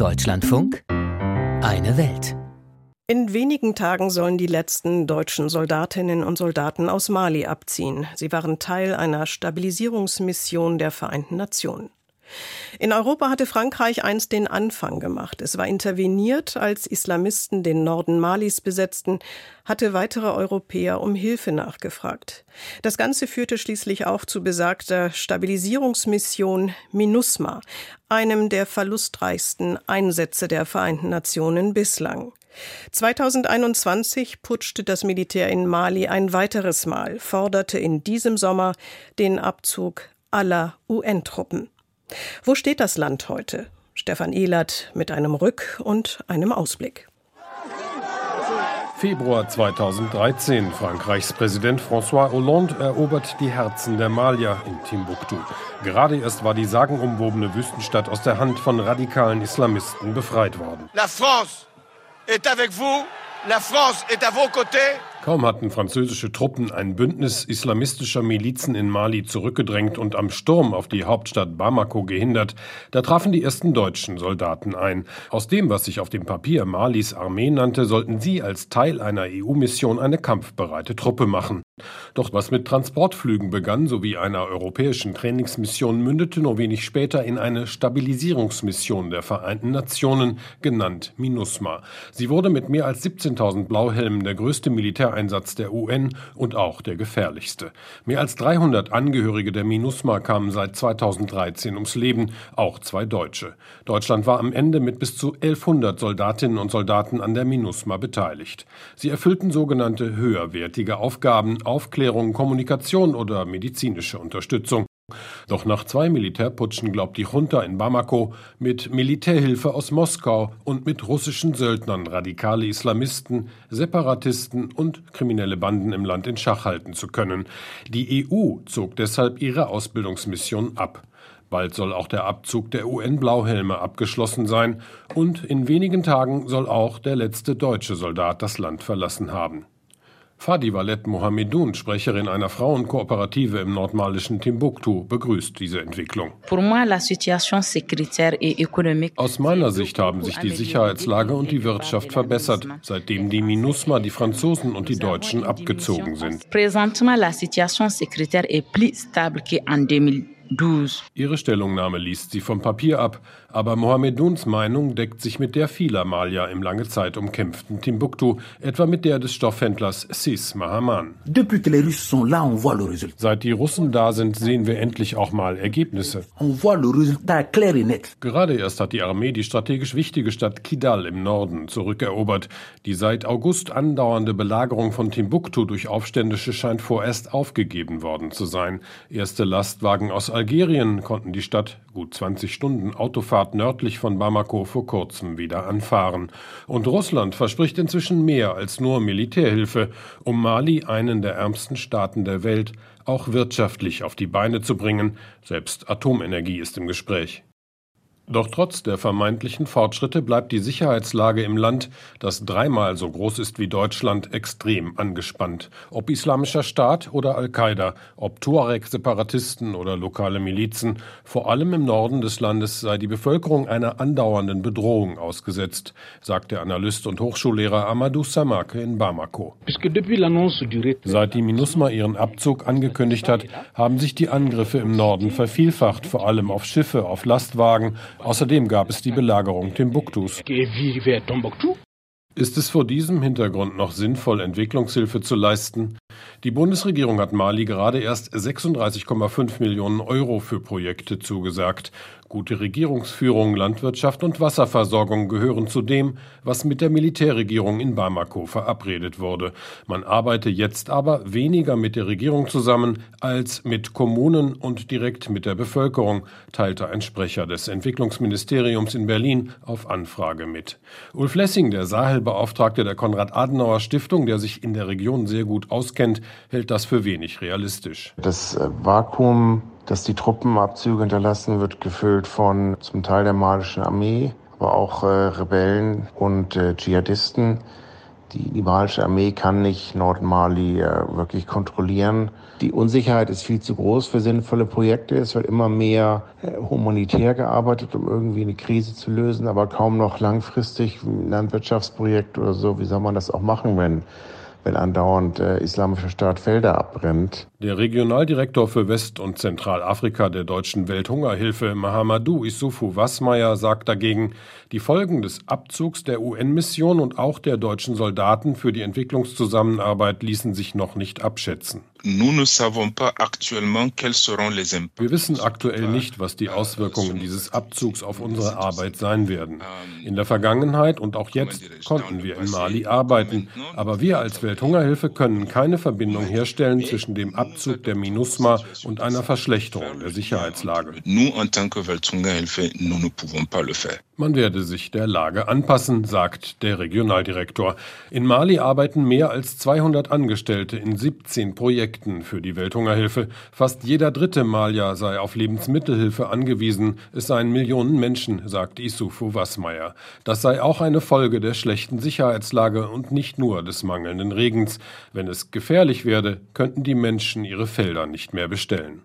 Deutschlandfunk Eine Welt. In wenigen Tagen sollen die letzten deutschen Soldatinnen und Soldaten aus Mali abziehen. Sie waren Teil einer Stabilisierungsmission der Vereinten Nationen. In Europa hatte Frankreich einst den Anfang gemacht. Es war interveniert, als Islamisten den Norden Malis besetzten, hatte weitere Europäer um Hilfe nachgefragt. Das Ganze führte schließlich auch zu besagter Stabilisierungsmission MINUSMA, einem der verlustreichsten Einsätze der Vereinten Nationen bislang. 2021 putschte das Militär in Mali ein weiteres Mal, forderte in diesem Sommer den Abzug aller UN-Truppen. Wo steht das Land heute? Stefan Ehlert mit einem Rück- und einem Ausblick. Februar 2013. Frankreichs Präsident François Hollande erobert die Herzen der Malier in Timbuktu. Gerade erst war die sagenumwobene Wüstenstadt aus der Hand von radikalen Islamisten befreit worden. La France est avec vous. La France est à vos côtés. Kaum hatten französische Truppen ein Bündnis islamistischer Milizen in Mali zurückgedrängt und am Sturm auf die Hauptstadt Bamako gehindert, da trafen die ersten deutschen Soldaten ein. Aus dem, was sich auf dem Papier Malis Armee nannte, sollten sie als Teil einer EU-Mission eine kampfbereite Truppe machen. Doch was mit Transportflügen begann sowie einer europäischen Trainingsmission mündete nur wenig später in eine Stabilisierungsmission der Vereinten Nationen, genannt MINUSMA. Sie wurde mit mehr als 17.000 Blauhelmen der größte Militäreinsatz der UN und auch der gefährlichste. Mehr als 300 Angehörige der MINUSMA kamen seit 2013 ums Leben, auch zwei Deutsche. Deutschland war am Ende mit bis zu 1100 Soldatinnen und Soldaten an der MINUSMA beteiligt. Sie erfüllten sogenannte höherwertige Aufgaben, Aufklärung, Kommunikation oder medizinische Unterstützung. Doch nach zwei Militärputschen glaubt die Junta in Bamako mit Militärhilfe aus Moskau und mit russischen Söldnern radikale Islamisten, Separatisten und kriminelle Banden im Land in Schach halten zu können. Die EU zog deshalb ihre Ausbildungsmission ab. Bald soll auch der Abzug der UN-Blauhelme abgeschlossen sein und in wenigen Tagen soll auch der letzte deutsche Soldat das Land verlassen haben. Fadi Valet Mohamedoun, Sprecherin einer Frauenkooperative im nordmalischen Timbuktu, begrüßt diese Entwicklung. Aus meiner Sicht haben sich die Sicherheitslage und die Wirtschaft verbessert, seitdem die MINUSMA, die Franzosen und die Deutschen abgezogen sind. Ihre Stellungnahme liest sie vom Papier ab, aber Mohameduns Meinung deckt sich mit der vieler Malier im lange Zeit umkämpften Timbuktu, etwa mit der des Stoffhändlers Sis Mahaman. Seit die Russen da sind, sehen wir endlich auch mal Ergebnisse. Gerade erst hat die Armee die strategisch wichtige Stadt Kidal im Norden zurückerobert. Die seit August andauernde Belagerung von Timbuktu durch Aufständische scheint vorerst aufgegeben worden zu sein. Erste Lastwagen aus Algerien konnten die Stadt gut 20 Stunden Autofahrt nördlich von Bamako vor kurzem wieder anfahren. Und Russland verspricht inzwischen mehr als nur Militärhilfe, um Mali, einen der ärmsten Staaten der Welt, auch wirtschaftlich auf die Beine zu bringen. Selbst Atomenergie ist im Gespräch. Doch trotz der vermeintlichen Fortschritte bleibt die Sicherheitslage im Land, das dreimal so groß ist wie Deutschland, extrem angespannt. Ob Islamischer Staat oder Al-Qaida, ob Tuareg-Separatisten oder lokale Milizen, vor allem im Norden des Landes sei die Bevölkerung einer andauernden Bedrohung ausgesetzt, sagt der Analyst und Hochschullehrer Amadou Samake in Bamako. Seit die MINUSMA ihren Abzug angekündigt hat, haben sich die Angriffe im Norden vervielfacht, vor allem auf Schiffe, auf Lastwagen, Außerdem gab es die Belagerung Timbuktus. Ist es vor diesem Hintergrund noch sinnvoll, Entwicklungshilfe zu leisten? Die Bundesregierung hat Mali gerade erst 36,5 Millionen Euro für Projekte zugesagt. Gute Regierungsführung, Landwirtschaft und Wasserversorgung gehören zu dem, was mit der Militärregierung in Bamako verabredet wurde. Man arbeite jetzt aber weniger mit der Regierung zusammen als mit Kommunen und direkt mit der Bevölkerung, teilte ein Sprecher des Entwicklungsministeriums in Berlin auf Anfrage mit. Ulf Lessing, der Sahelbeauftragte der Konrad-Adenauer Stiftung, der sich in der Region sehr gut auskennt, hält das für wenig realistisch. Das Vakuum dass die Truppenabzüge hinterlassen wird, gefüllt von zum Teil der malischen Armee, aber auch äh, Rebellen und äh, Dschihadisten, Die malische Armee kann nicht Nordmali äh, wirklich kontrollieren. Die Unsicherheit ist viel zu groß für sinnvolle Projekte. Es wird immer mehr äh, humanitär gearbeitet, um irgendwie eine Krise zu lösen, aber kaum noch langfristig ein Landwirtschaftsprojekt oder so. Wie soll man das auch machen, wenn wenn andauernd äh, islamischer Staat Felder abbrennt. Der Regionaldirektor für West- und Zentralafrika der Deutschen Welthungerhilfe, Mahamadou Issoufou Wassmeier, sagt dagegen, die Folgen des Abzugs der UN-Mission und auch der deutschen Soldaten für die Entwicklungszusammenarbeit ließen sich noch nicht abschätzen. Wir wissen aktuell nicht, was die Auswirkungen dieses Abzugs auf unsere Arbeit sein werden. In der Vergangenheit und auch jetzt konnten wir in Mali arbeiten, aber wir als Welthungerhilfe können keine Verbindung herstellen zwischen dem Abzug der MINUSMA und einer Verschlechterung der Sicherheitslage. Man werde sich der Lage anpassen, sagt der Regionaldirektor. In Mali arbeiten mehr als 200 Angestellte in 17 Projekten für die Welthungerhilfe. Fast jeder dritte Malier sei auf Lebensmittelhilfe angewiesen. Es seien Millionen Menschen, sagt Isufu Wassmeier. Das sei auch eine Folge der schlechten Sicherheitslage und nicht nur des mangelnden Regens. Wenn es gefährlich werde, könnten die Menschen ihre Felder nicht mehr bestellen.